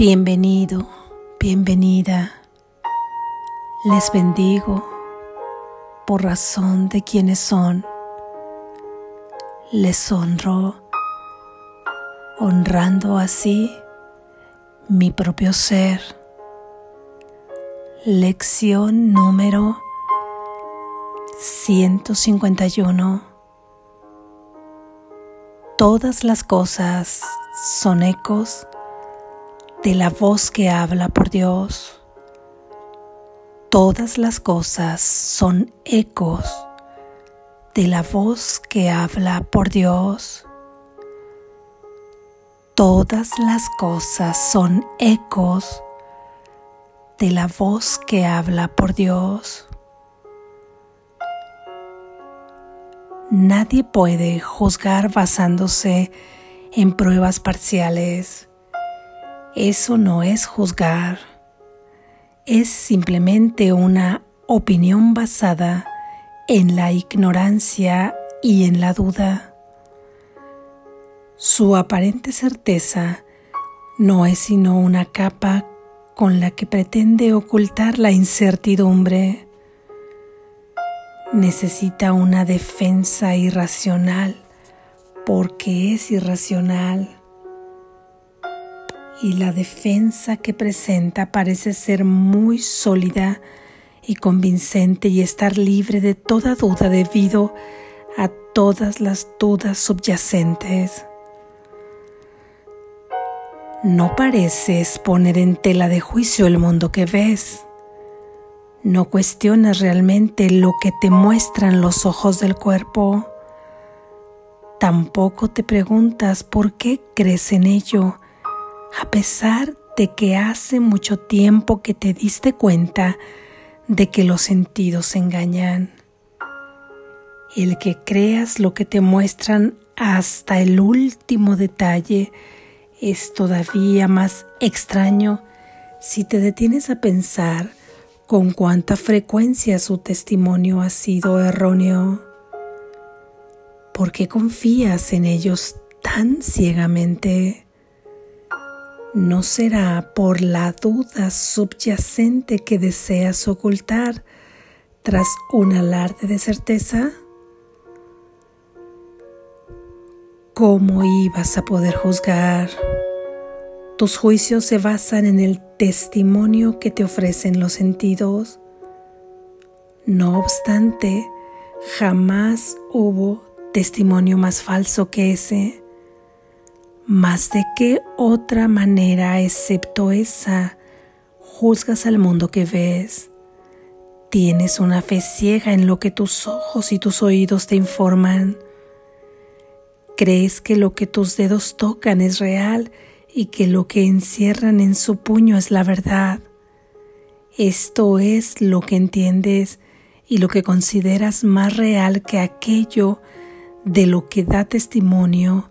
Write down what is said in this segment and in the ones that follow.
Bienvenido, bienvenida. Les bendigo por razón de quienes son. Les honro, honrando así mi propio ser. Lección número 151. Todas las cosas son ecos de la voz que habla por Dios. Todas las cosas son ecos de la voz que habla por Dios. Todas las cosas son ecos de la voz que habla por Dios. Nadie puede juzgar basándose en pruebas parciales eso no es juzgar, es simplemente una opinión basada en la ignorancia y en la duda. Su aparente certeza no es sino una capa con la que pretende ocultar la incertidumbre. Necesita una defensa irracional porque es irracional y la defensa que presenta parece ser muy sólida y convincente y estar libre de toda duda debido a todas las dudas subyacentes. No pareces poner en tela de juicio el mundo que ves. No cuestionas realmente lo que te muestran los ojos del cuerpo. Tampoco te preguntas por qué crees en ello a pesar de que hace mucho tiempo que te diste cuenta de que los sentidos engañan. El que creas lo que te muestran hasta el último detalle es todavía más extraño si te detienes a pensar con cuánta frecuencia su testimonio ha sido erróneo. ¿Por qué confías en ellos tan ciegamente? ¿No será por la duda subyacente que deseas ocultar tras un alarde de certeza? ¿Cómo ibas a poder juzgar? Tus juicios se basan en el testimonio que te ofrecen los sentidos. No obstante, jamás hubo testimonio más falso que ese. Mas de qué otra manera excepto esa juzgas al mundo que ves. Tienes una fe ciega en lo que tus ojos y tus oídos te informan. Crees que lo que tus dedos tocan es real y que lo que encierran en su puño es la verdad. Esto es lo que entiendes y lo que consideras más real que aquello de lo que da testimonio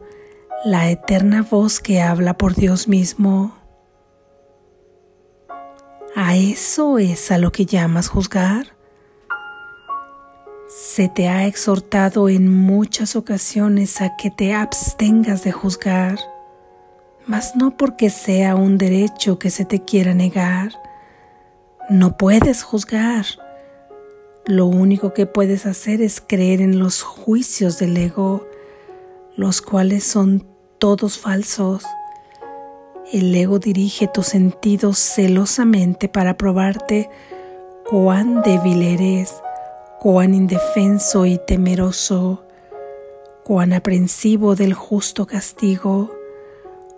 la eterna voz que habla por Dios mismo. ¿A eso es a lo que llamas juzgar? Se te ha exhortado en muchas ocasiones a que te abstengas de juzgar, mas no porque sea un derecho que se te quiera negar. No puedes juzgar. Lo único que puedes hacer es creer en los juicios del ego los cuales son todos falsos. El ego dirige tus sentidos celosamente para probarte cuán débil eres, cuán indefenso y temeroso, cuán aprensivo del justo castigo,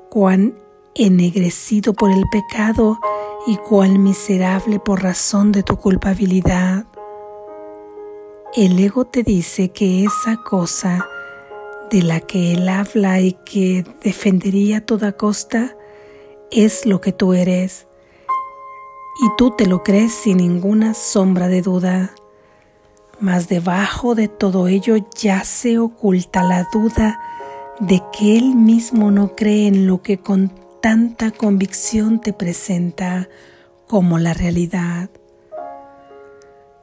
cuán ennegrecido por el pecado y cuán miserable por razón de tu culpabilidad. El ego te dice que esa cosa de la que él habla y que defendería a toda costa es lo que tú eres. Y tú te lo crees sin ninguna sombra de duda. Mas debajo de todo ello ya se oculta la duda de que él mismo no cree en lo que con tanta convicción te presenta como la realidad.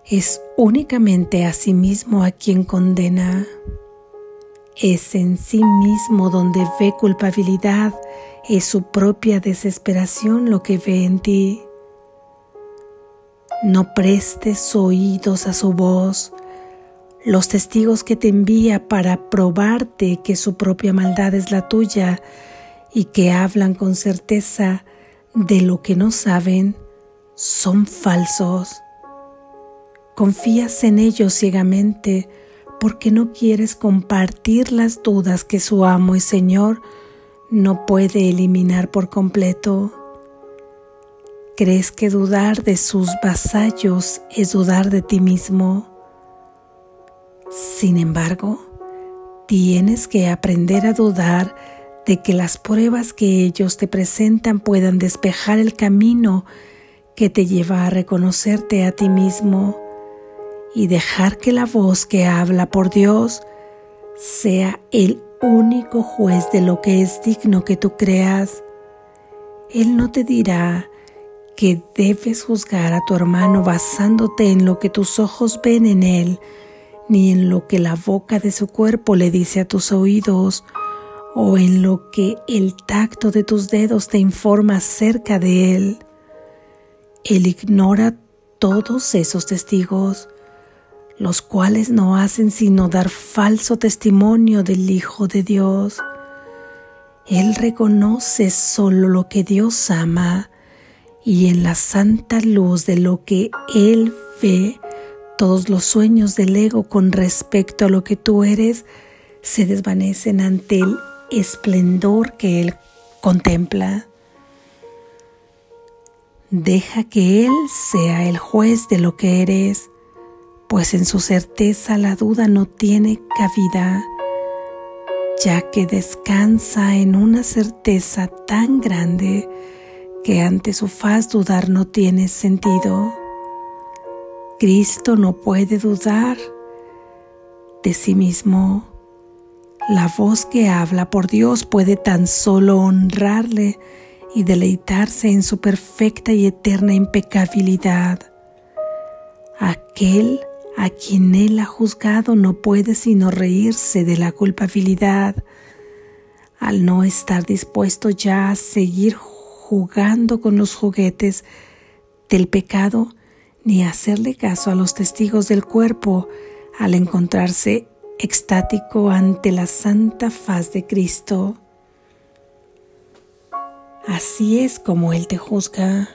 Es únicamente a sí mismo a quien condena es en sí mismo donde ve culpabilidad, es su propia desesperación lo que ve en ti. No prestes oídos a su voz, los testigos que te envía para probarte que su propia maldad es la tuya y que hablan con certeza de lo que no saben, son falsos. Confías en ellos ciegamente porque no quieres compartir las dudas que su amo y Señor no puede eliminar por completo. ¿Crees que dudar de sus vasallos es dudar de ti mismo? Sin embargo, tienes que aprender a dudar de que las pruebas que ellos te presentan puedan despejar el camino que te lleva a reconocerte a ti mismo y dejar que la voz que habla por Dios sea el único juez de lo que es digno que tú creas. Él no te dirá que debes juzgar a tu hermano basándote en lo que tus ojos ven en él, ni en lo que la boca de su cuerpo le dice a tus oídos, o en lo que el tacto de tus dedos te informa acerca de él. Él ignora todos esos testigos, los cuales no hacen sino dar falso testimonio del Hijo de Dios. Él reconoce solo lo que Dios ama y en la santa luz de lo que Él ve, todos los sueños del ego con respecto a lo que tú eres se desvanecen ante el esplendor que Él contempla. Deja que Él sea el juez de lo que eres, pues en su certeza la duda no tiene cabida, ya que descansa en una certeza tan grande que ante su faz dudar no tiene sentido. Cristo no puede dudar de sí mismo. La voz que habla por Dios puede tan solo honrarle y deleitarse en su perfecta y eterna impecabilidad. Aquel a quien Él ha juzgado no puede sino reírse de la culpabilidad al no estar dispuesto ya a seguir jugando con los juguetes del pecado ni hacerle caso a los testigos del cuerpo al encontrarse extático ante la santa faz de Cristo. Así es como Él te juzga.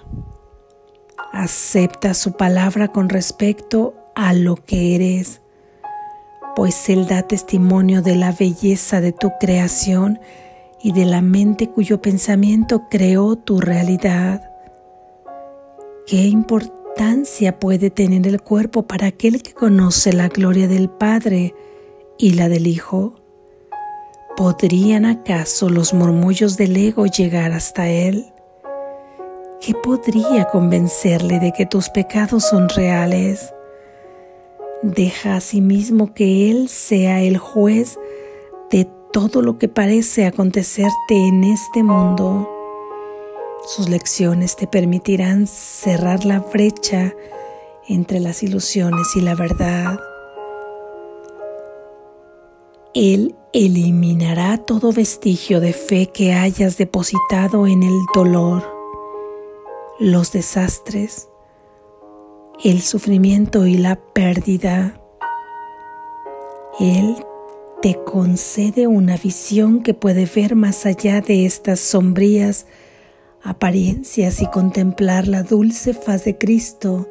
Acepta su palabra con respecto a lo que eres, pues Él da testimonio de la belleza de tu creación y de la mente cuyo pensamiento creó tu realidad. ¿Qué importancia puede tener el cuerpo para aquel que conoce la gloria del Padre y la del Hijo? ¿Podrían acaso los murmullos del ego llegar hasta él? ¿Qué podría convencerle de que tus pecados son reales? Deja a sí mismo que Él sea el juez de todo lo que parece acontecerte en este mundo. Sus lecciones te permitirán cerrar la brecha entre las ilusiones y la verdad. Él eliminará todo vestigio de fe que hayas depositado en el dolor, los desastres, el sufrimiento y la pérdida. Él te concede una visión que puede ver más allá de estas sombrías apariencias y contemplar la dulce faz de Cristo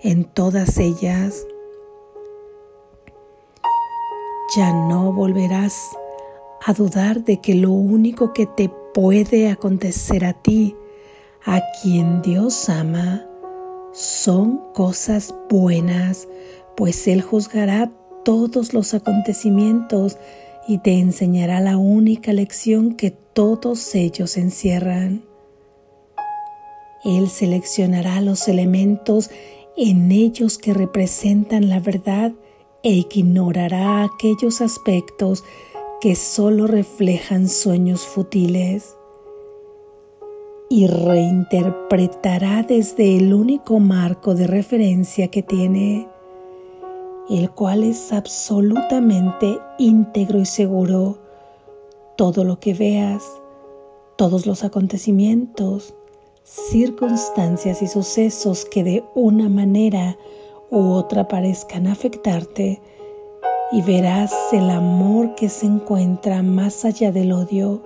en todas ellas. Ya no volverás a dudar de que lo único que te puede acontecer a ti, a quien Dios ama, son cosas buenas, pues Él juzgará todos los acontecimientos y te enseñará la única lección que todos ellos encierran. Él seleccionará los elementos en ellos que representan la verdad e ignorará aquellos aspectos que solo reflejan sueños futiles y reinterpretará desde el único marco de referencia que tiene el cual es absolutamente íntegro y seguro. Todo lo que veas, todos los acontecimientos, circunstancias y sucesos que de una manera u otra parezcan afectarte, y verás el amor que se encuentra más allá del odio,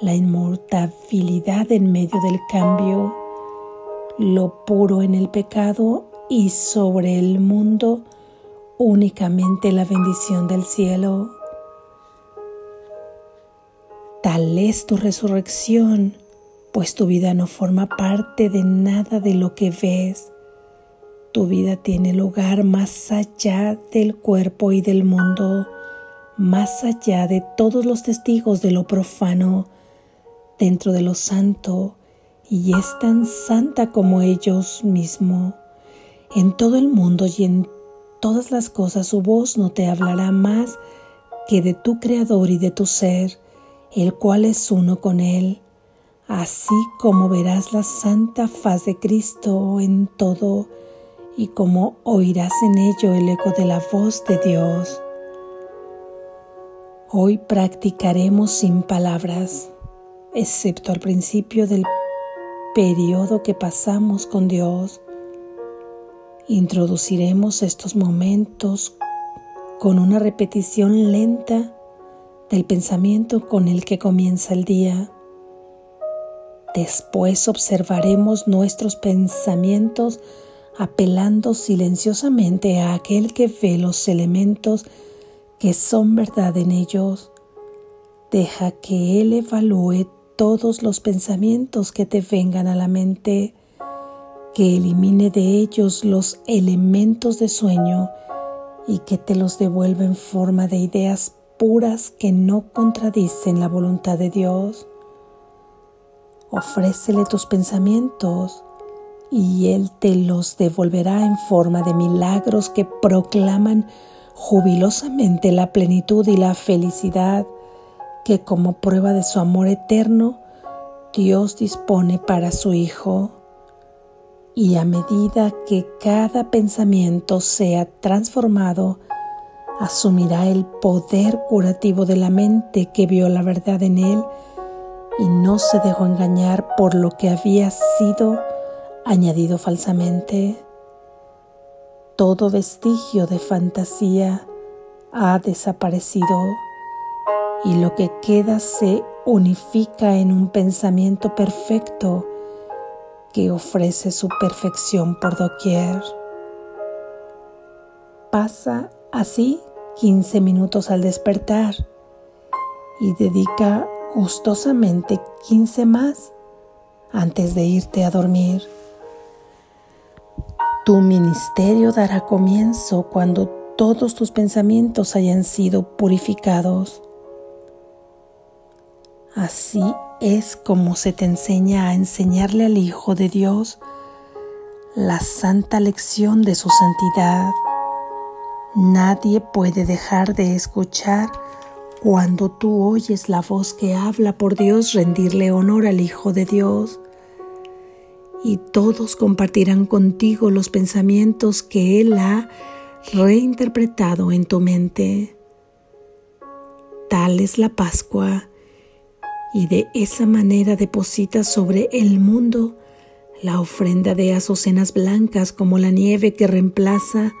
la inmortabilidad en medio del cambio, lo puro en el pecado y sobre el mundo únicamente la bendición del cielo. Tal es tu resurrección, pues tu vida no forma parte de nada de lo que ves. Tu vida tiene lugar más allá del cuerpo y del mundo, más allá de todos los testigos de lo profano, dentro de lo santo, y es tan santa como ellos mismos. En todo el mundo y en todas las cosas su voz no te hablará más que de tu Creador y de tu ser, el cual es uno con Él, así como verás la santa faz de Cristo en todo y como oirás en ello el eco de la voz de Dios. Hoy practicaremos sin palabras, excepto al principio del periodo que pasamos con Dios Introduciremos estos momentos con una repetición lenta del pensamiento con el que comienza el día. Después observaremos nuestros pensamientos apelando silenciosamente a aquel que ve los elementos que son verdad en ellos. Deja que Él evalúe todos los pensamientos que te vengan a la mente que elimine de ellos los elementos de sueño y que te los devuelva en forma de ideas puras que no contradicen la voluntad de Dios. Ofrécele tus pensamientos y Él te los devolverá en forma de milagros que proclaman jubilosamente la plenitud y la felicidad que como prueba de su amor eterno Dios dispone para su Hijo y a medida que cada pensamiento sea transformado, asumirá el poder curativo de la mente que vio la verdad en él y no se dejó engañar por lo que había sido añadido falsamente. Todo vestigio de fantasía ha desaparecido y lo que queda se unifica en un pensamiento perfecto que ofrece su perfección por doquier. Pasa así 15 minutos al despertar y dedica gustosamente 15 más antes de irte a dormir. Tu ministerio dará comienzo cuando todos tus pensamientos hayan sido purificados. Así es como se te enseña a enseñarle al Hijo de Dios la santa lección de su santidad. Nadie puede dejar de escuchar cuando tú oyes la voz que habla por Dios rendirle honor al Hijo de Dios. Y todos compartirán contigo los pensamientos que Él ha reinterpretado en tu mente. Tal es la Pascua y de esa manera deposita sobre el mundo la ofrenda de azucenas blancas como la nieve que reemplaza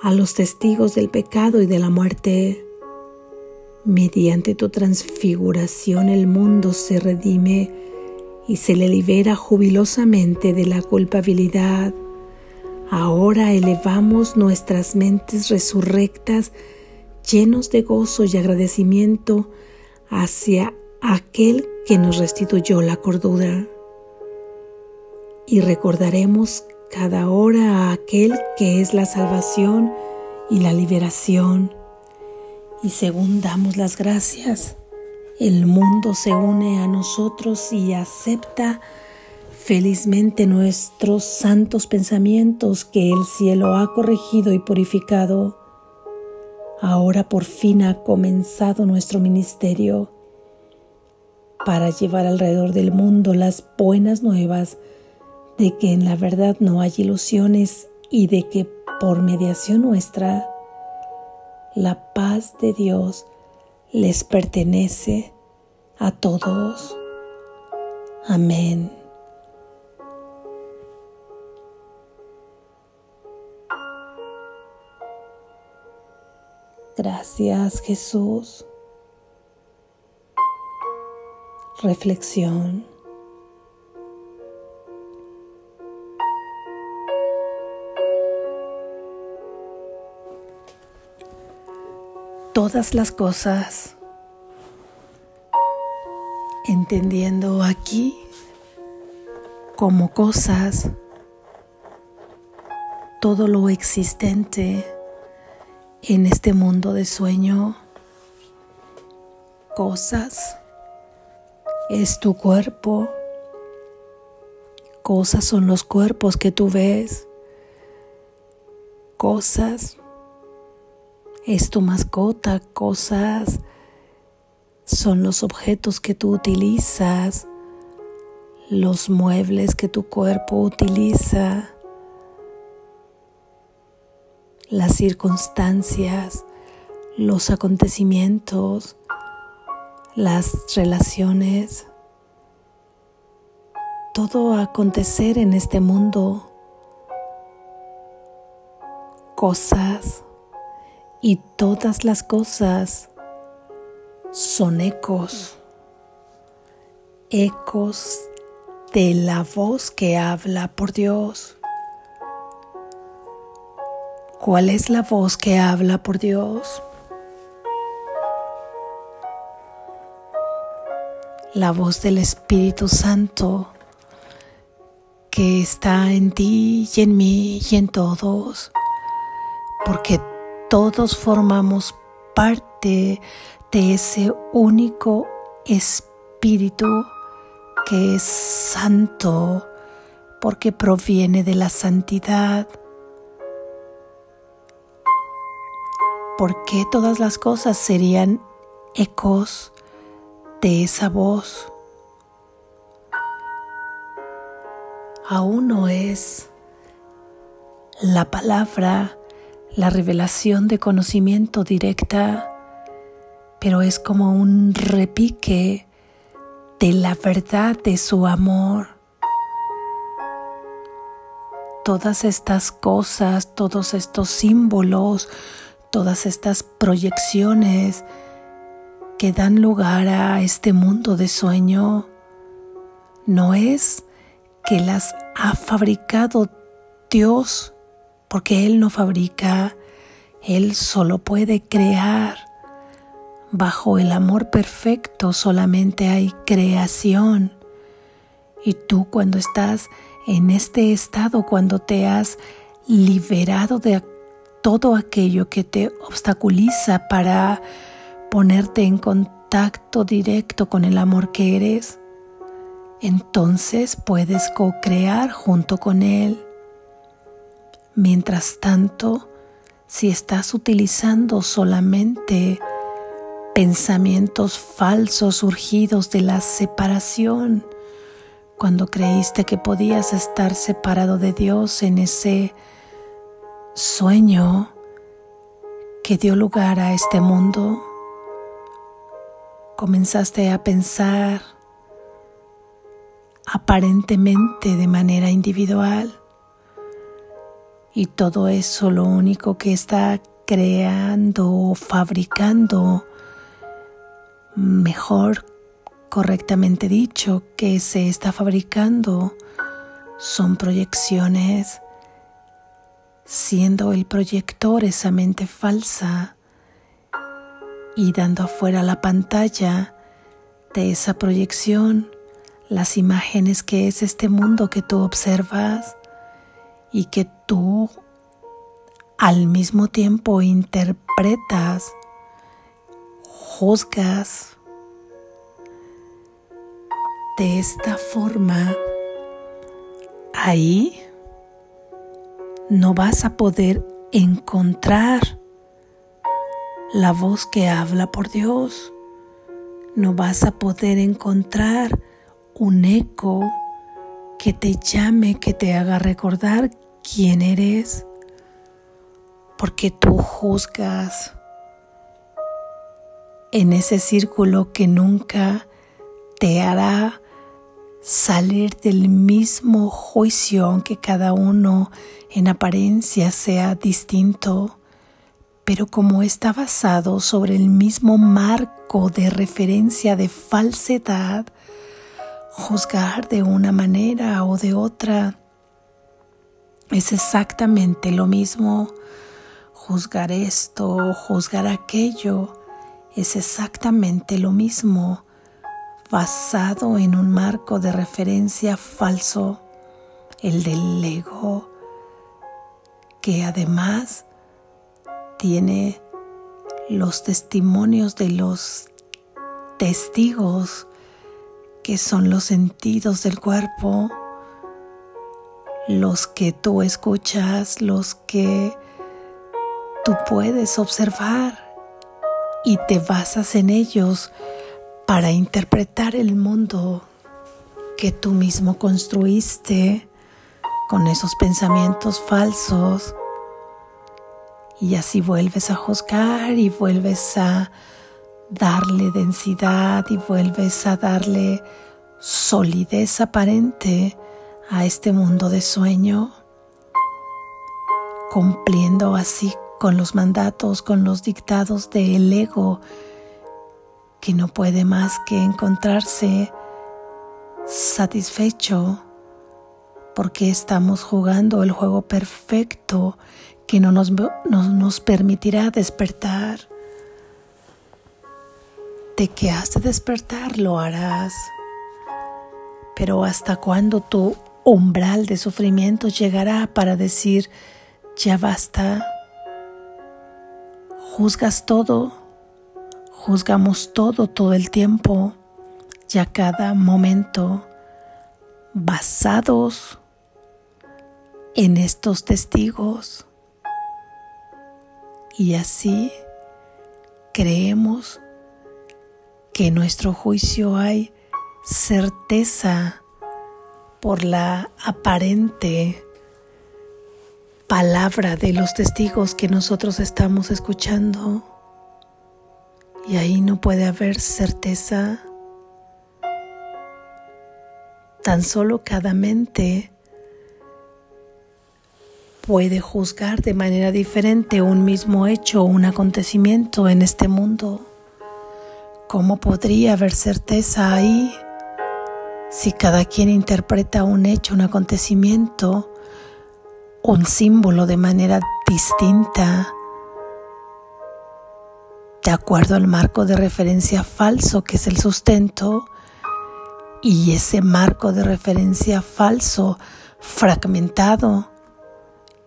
a los testigos del pecado y de la muerte. Mediante tu transfiguración el mundo se redime y se le libera jubilosamente de la culpabilidad. Ahora elevamos nuestras mentes resurrectas llenos de gozo y agradecimiento hacia aquel que nos restituyó la cordura. Y recordaremos cada hora a aquel que es la salvación y la liberación. Y según damos las gracias, el mundo se une a nosotros y acepta felizmente nuestros santos pensamientos que el cielo ha corregido y purificado. Ahora por fin ha comenzado nuestro ministerio para llevar alrededor del mundo las buenas nuevas de que en la verdad no hay ilusiones y de que por mediación nuestra, la paz de Dios les pertenece a todos. Amén. Gracias Jesús. Reflexión. Todas las cosas, entendiendo aquí como cosas, todo lo existente en este mundo de sueño, cosas es tu cuerpo. Cosas son los cuerpos que tú ves. Cosas es tu mascota. Cosas son los objetos que tú utilizas. Los muebles que tu cuerpo utiliza. Las circunstancias. Los acontecimientos las relaciones, todo acontecer en este mundo, cosas y todas las cosas son ecos, ecos de la voz que habla por Dios. ¿Cuál es la voz que habla por Dios? La voz del Espíritu Santo que está en ti y en mí y en todos, porque todos formamos parte de ese único Espíritu que es santo, porque proviene de la santidad. porque todas las cosas serían ecos de esa voz. Aún no es la palabra, la revelación de conocimiento directa, pero es como un repique de la verdad de su amor. Todas estas cosas, todos estos símbolos, todas estas proyecciones, que dan lugar a este mundo de sueño no es que las ha fabricado Dios, porque Él no fabrica, Él solo puede crear. Bajo el amor perfecto solamente hay creación. Y tú cuando estás en este estado, cuando te has liberado de todo aquello que te obstaculiza para ponerte en contacto directo con el amor que eres, entonces puedes co-crear junto con Él. Mientras tanto, si estás utilizando solamente pensamientos falsos surgidos de la separación, cuando creíste que podías estar separado de Dios en ese sueño que dio lugar a este mundo, comenzaste a pensar aparentemente de manera individual y todo eso lo único que está creando o fabricando, mejor correctamente dicho, que se está fabricando son proyecciones, siendo el proyector esa mente falsa y dando afuera la pantalla de esa proyección las imágenes que es este mundo que tú observas y que tú al mismo tiempo interpretas, juzgas. De esta forma, ahí no vas a poder encontrar la voz que habla por Dios. No vas a poder encontrar un eco que te llame, que te haga recordar quién eres. porque tú juzgas en ese círculo que nunca te hará salir del mismo juicio, aunque cada uno en apariencia sea distinto, pero como está basado sobre el mismo marco de referencia de falsedad, juzgar de una manera o de otra es exactamente lo mismo. Juzgar esto, juzgar aquello, es exactamente lo mismo basado en un marco de referencia falso, el del ego, que además tiene los testimonios de los testigos que son los sentidos del cuerpo, los que tú escuchas, los que tú puedes observar y te basas en ellos para interpretar el mundo que tú mismo construiste con esos pensamientos falsos. Y así vuelves a juzgar y vuelves a darle densidad y vuelves a darle solidez aparente a este mundo de sueño, cumpliendo así con los mandatos, con los dictados del ego que no puede más que encontrarse satisfecho porque estamos jugando el juego perfecto que no nos, nos permitirá despertar. De que has de despertar lo harás, pero hasta cuándo tu umbral de sufrimiento llegará para decir, ya basta, juzgas todo. Juzgamos todo, todo el tiempo. Y a cada momento. Basados en estos testigos. Y así creemos que en nuestro juicio hay certeza por la aparente palabra de los testigos que nosotros estamos escuchando. Y ahí no puede haber certeza. Tan solo cada mente puede juzgar de manera diferente un mismo hecho o un acontecimiento en este mundo. ¿Cómo podría haber certeza ahí si cada quien interpreta un hecho, un acontecimiento, un símbolo de manera distinta? de acuerdo al marco de referencia falso que es el sustento, y ese marco de referencia falso fragmentado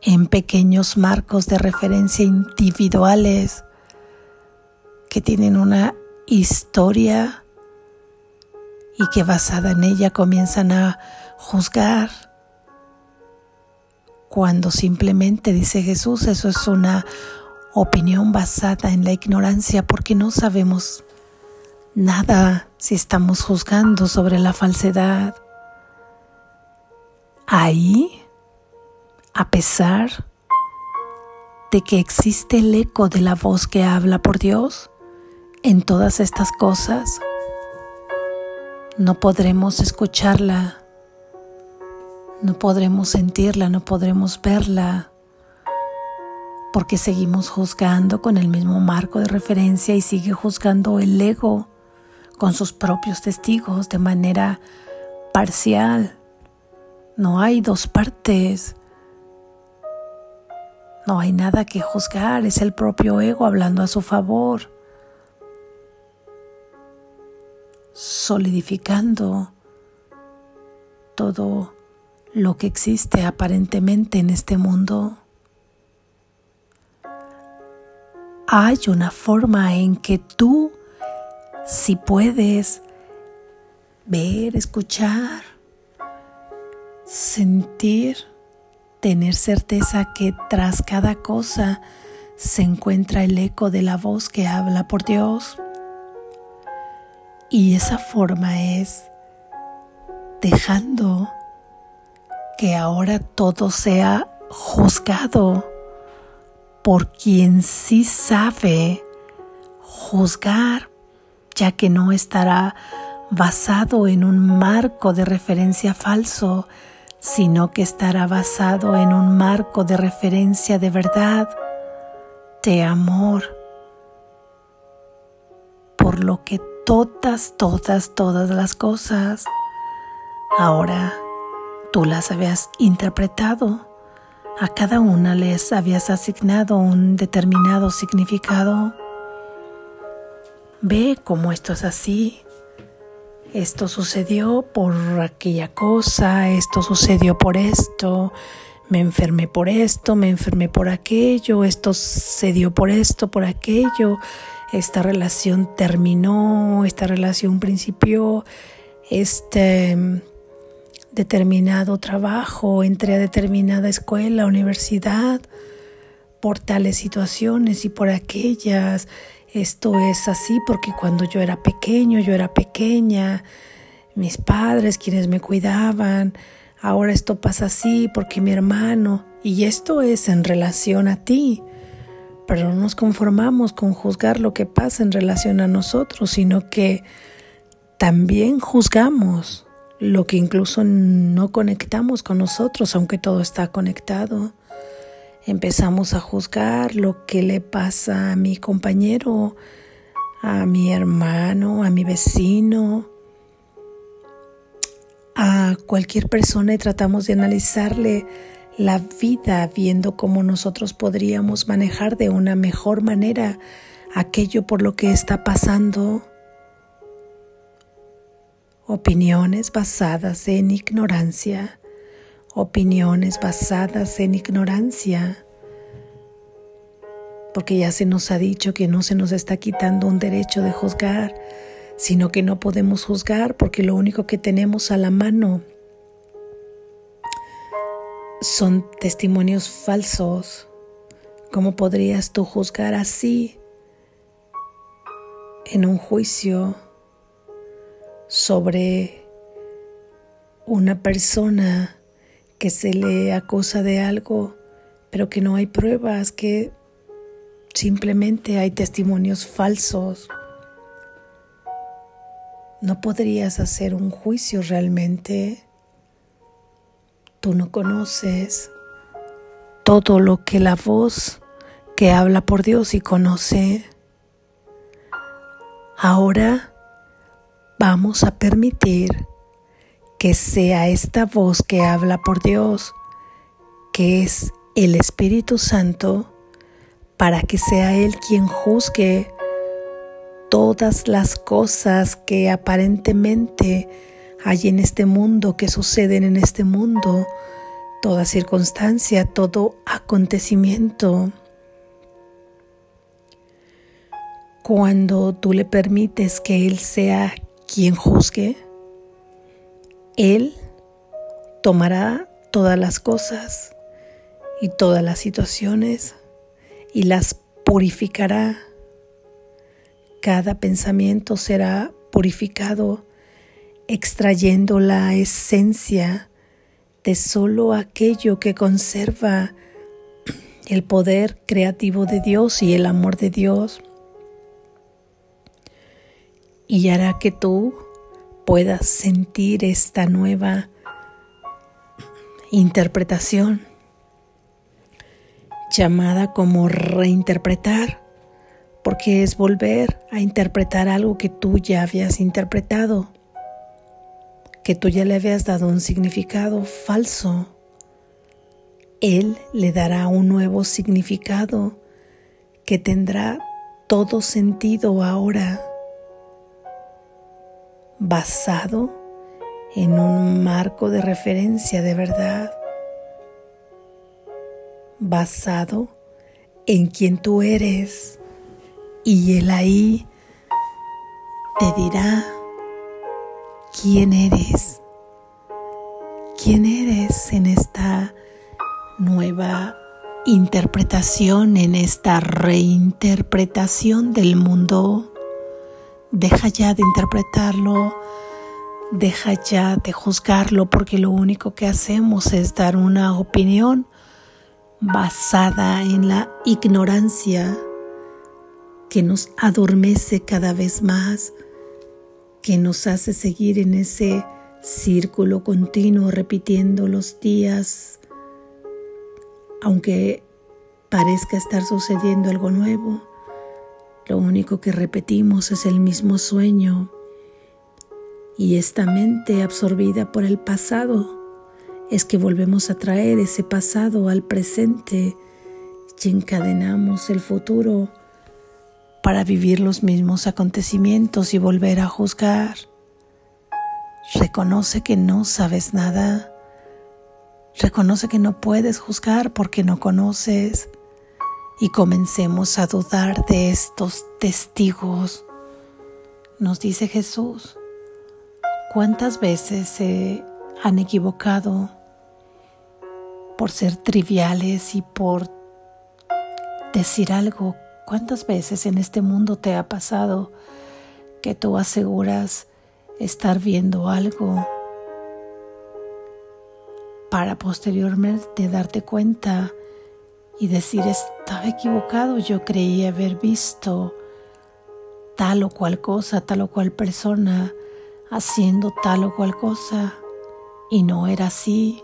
en pequeños marcos de referencia individuales que tienen una historia y que basada en ella comienzan a juzgar. Cuando simplemente dice Jesús, eso es una opinión basada en la ignorancia porque no sabemos nada si estamos juzgando sobre la falsedad. Ahí, a pesar de que existe el eco de la voz que habla por Dios, en todas estas cosas, no podremos escucharla, no podremos sentirla, no podremos verla porque seguimos juzgando con el mismo marco de referencia y sigue juzgando el ego con sus propios testigos de manera parcial. No hay dos partes. No hay nada que juzgar, es el propio ego hablando a su favor, solidificando todo lo que existe aparentemente en este mundo. hay una forma en que tú, si puedes ver, escuchar, sentir, tener certeza que tras cada cosa se encuentra el eco de la voz que habla por Dios. Y esa forma es dejando que ahora todo sea juzgado por quien sí sabe juzgar, ya que no estará basado en un marco de referencia falso, sino que estará basado en un marco de referencia de verdad, de amor, por lo que todas, todas, todas las cosas ahora tú las habías interpretado, a cada una les habías asignado un determinado significado. Ve cómo esto es así esto sucedió por aquella cosa, esto sucedió por esto, me enfermé por esto, me enfermé por aquello, esto se dio por esto, por aquello, esta relación terminó, esta relación principió, este determinado trabajo, entré a determinada escuela, universidad, por tales situaciones y por aquellas, esto es así porque cuando yo era pequeño, yo era pequeña, mis padres quienes me cuidaban, ahora esto pasa así porque mi hermano, y esto es en relación a ti, pero no nos conformamos con juzgar lo que pasa en relación a nosotros, sino que también juzgamos lo que incluso no conectamos con nosotros, aunque todo está conectado. Empezamos a juzgar lo que le pasa a mi compañero, a mi hermano, a mi vecino, a cualquier persona y tratamos de analizarle la vida viendo cómo nosotros podríamos manejar de una mejor manera aquello por lo que está pasando. Opiniones basadas en ignorancia opiniones basadas en ignorancia, porque ya se nos ha dicho que no se nos está quitando un derecho de juzgar, sino que no podemos juzgar porque lo único que tenemos a la mano son testimonios falsos. ¿Cómo podrías tú juzgar así en un juicio sobre una persona que se le acusa de algo, pero que no hay pruebas, que simplemente hay testimonios falsos. No podrías hacer un juicio realmente. Tú no conoces todo lo que la voz que habla por Dios y conoce. Ahora vamos a permitir que sea esta voz que habla por Dios, que es el Espíritu Santo, para que sea Él quien juzgue todas las cosas que aparentemente hay en este mundo, que suceden en este mundo, toda circunstancia, todo acontecimiento. Cuando tú le permites que Él sea quien juzgue, él tomará todas las cosas y todas las situaciones y las purificará. Cada pensamiento será purificado extrayendo la esencia de solo aquello que conserva el poder creativo de Dios y el amor de Dios. Y hará que tú puedas sentir esta nueva interpretación llamada como reinterpretar, porque es volver a interpretar algo que tú ya habías interpretado, que tú ya le habías dado un significado falso. Él le dará un nuevo significado que tendrá todo sentido ahora basado en un marco de referencia de verdad, basado en quien tú eres. Y él ahí te dirá quién eres, quién eres en esta nueva interpretación, en esta reinterpretación del mundo Deja ya de interpretarlo, deja ya de juzgarlo, porque lo único que hacemos es dar una opinión basada en la ignorancia que nos adormece cada vez más, que nos hace seguir en ese círculo continuo repitiendo los días, aunque parezca estar sucediendo algo nuevo. Lo único que repetimos es el mismo sueño y esta mente absorbida por el pasado es que volvemos a traer ese pasado al presente y encadenamos el futuro para vivir los mismos acontecimientos y volver a juzgar. Reconoce que no sabes nada. Reconoce que no puedes juzgar porque no conoces. Y comencemos a dudar de estos testigos. Nos dice Jesús, ¿cuántas veces se han equivocado por ser triviales y por decir algo ¿Cuántas veces en este mundo te ha pasado que tú aseguras estar viendo algo para posteriormente darte cuenta y decir estaba equivocado, yo creí haber visto tal o cual cosa, tal o cual persona haciendo tal o cual cosa y no era así?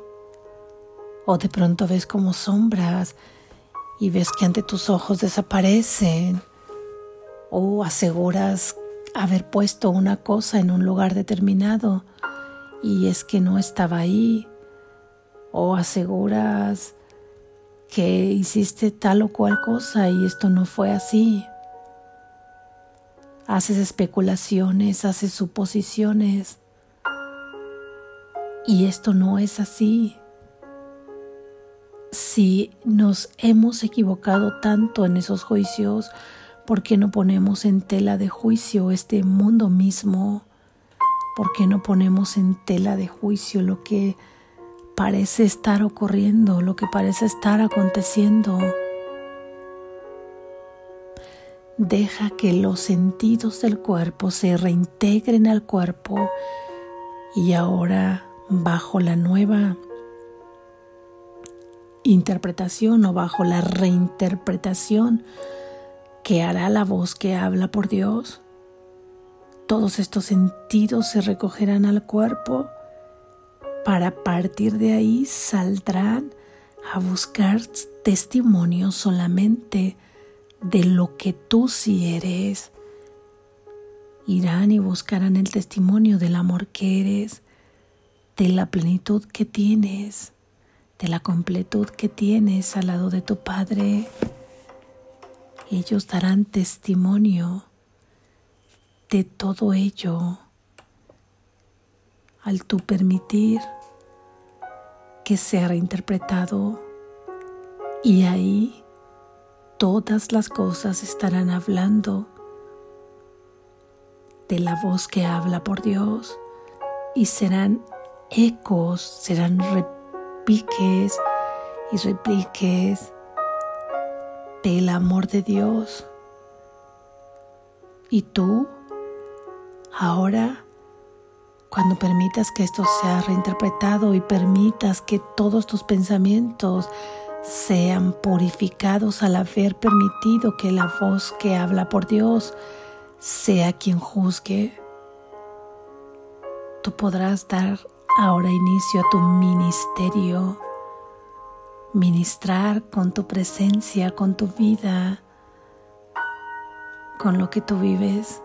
O de pronto ves como sombras y ves que ante tus ojos desaparecen o aseguras haber puesto una cosa en un lugar determinado y es que no estaba ahí o aseguras que hiciste tal o cual cosa y esto no fue así. Haces especulaciones, haces suposiciones y esto no es así si nos hemos equivocado tanto en esos juicios, ¿por qué no ponemos en tela de juicio este mundo mismo? ¿Por qué no ponemos en tela de juicio lo que parece estar ocurriendo, lo que parece estar aconteciendo? Deja que los sentidos del cuerpo se reintegren al cuerpo y ahora bajo la nueva interpretación o bajo la reinterpretación que hará la voz que habla por Dios. Todos estos sentidos se recogerán al cuerpo para partir de ahí saldrán a buscar testimonio solamente de lo que tú sí eres. Irán y buscarán el testimonio del amor que eres, de la plenitud que tienes de la completud que tienes al lado de tu Padre. Ellos darán testimonio de todo ello al tú permitir que sea reinterpretado y ahí todas las cosas estarán hablando de la voz que habla por Dios y serán ecos, serán piques y repliques del amor de Dios. Y tú, ahora, cuando permitas que esto sea reinterpretado y permitas que todos tus pensamientos sean purificados al haber permitido que la voz que habla por Dios sea quien juzgue, tú podrás dar ahora inicio a tu ministerio, ministrar con tu presencia, con tu vida, con lo que tú vives,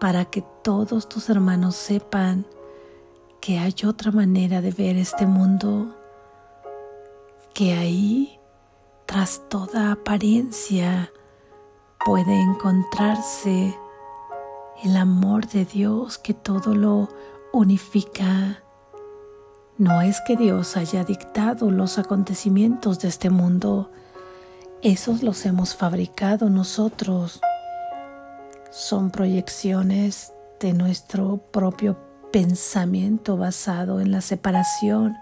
para que todos tus hermanos sepan que hay otra manera de ver este mundo, que ahí, tras toda apariencia, puede encontrarse el amor de Dios que todo lo unifica. No es que Dios haya dictado los acontecimientos de este mundo, esos los hemos fabricado nosotros. Son proyecciones de nuestro propio pensamiento basado en la separación,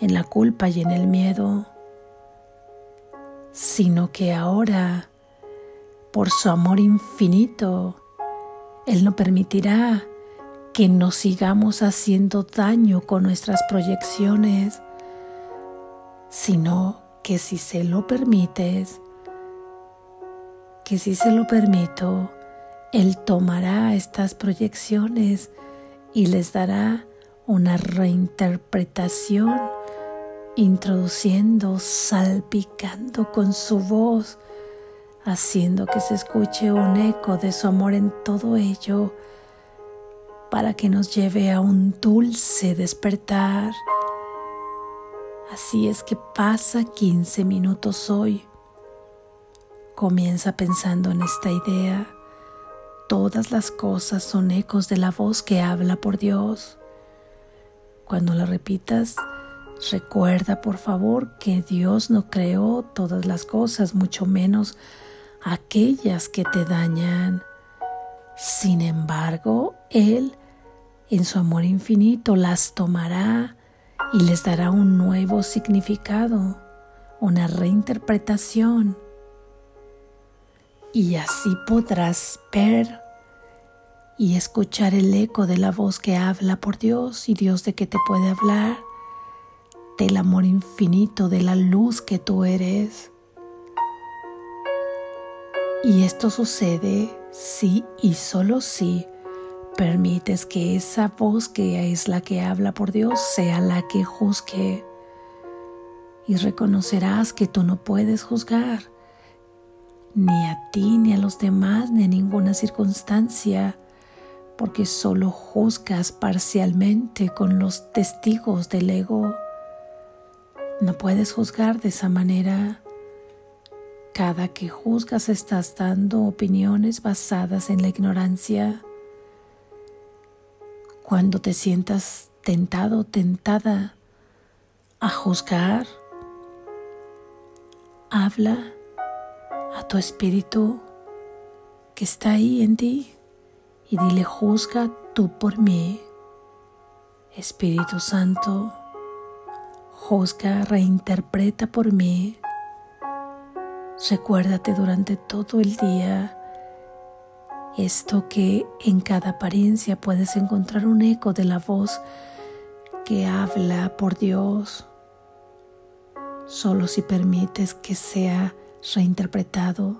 en la culpa y en el miedo, sino que ahora, por su amor infinito, Él no permitirá que nos sigamos haciendo daño con nuestras proyecciones, sino que si se lo permites, que si se lo permito, Él tomará estas proyecciones y les dará una reinterpretación, introduciendo, salpicando con su voz, haciendo que se escuche un eco de su amor en todo ello, para que nos lleve a un dulce despertar. Así es que pasa 15 minutos hoy. Comienza pensando en esta idea. Todas las cosas son ecos de la voz que habla por Dios. Cuando la repitas, recuerda por favor que Dios no creó todas las cosas, mucho menos aquellas que te dañan. Sin embargo, Él, en su amor infinito, las tomará y les dará un nuevo significado, una reinterpretación. Y así podrás ver y escuchar el eco de la voz que habla por Dios y Dios de que te puede hablar, del amor infinito, de la luz que tú eres. Y esto sucede si y solo si permites que esa voz que es la que habla por Dios sea la que juzgue. Y reconocerás que tú no puedes juzgar ni a ti, ni a los demás, ni a ninguna circunstancia, porque solo juzgas parcialmente con los testigos del ego. No puedes juzgar de esa manera cada que juzgas estás dando opiniones basadas en la ignorancia. Cuando te sientas tentado, tentada a juzgar, habla tu espíritu que está ahí en ti y dile, juzga tú por mí. Espíritu Santo, juzga, reinterpreta por mí Recuérdate durante todo el día esto que en cada apariencia puedes encontrar un eco de la voz que habla por Dios, solo si permites que sea reinterpretado,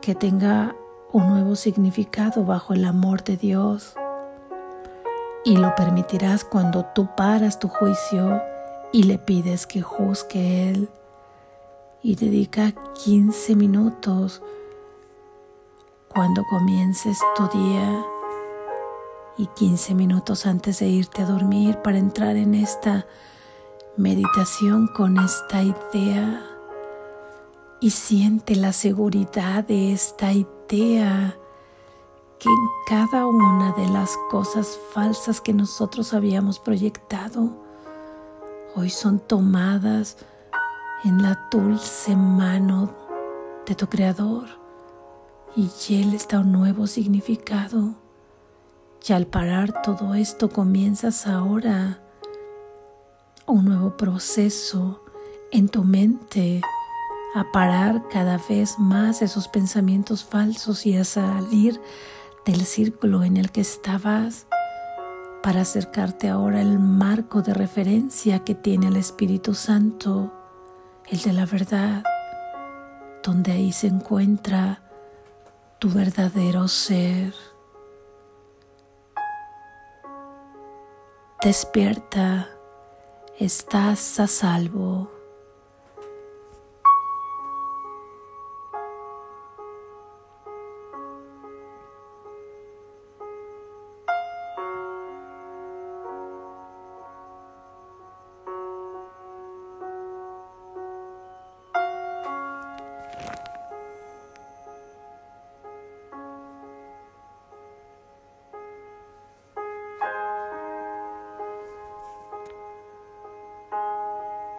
que tenga un nuevo significado bajo el amor de Dios. Y lo permitirás cuando tú paras tu juicio y le pides que juzgue Él y dedica 15 minutos cuando comiences tu día y 15 minutos antes de irte a dormir para entrar en esta meditación con esta idea y siente la seguridad de esta idea que en cada una de las cosas falsas que nosotros habíamos proyectado hoy son tomadas en la dulce mano de tu Creador y Él está un nuevo significado. Y al parar todo esto comienzas ahora un nuevo proceso en tu mente a parar cada vez más esos pensamientos falsos y a salir del círculo en el que estabas para acercarte ahora al marco de referencia que tiene el Espíritu Santo el de la verdad, donde ahí se encuentra tu verdadero ser. Despierta, estás a salvo.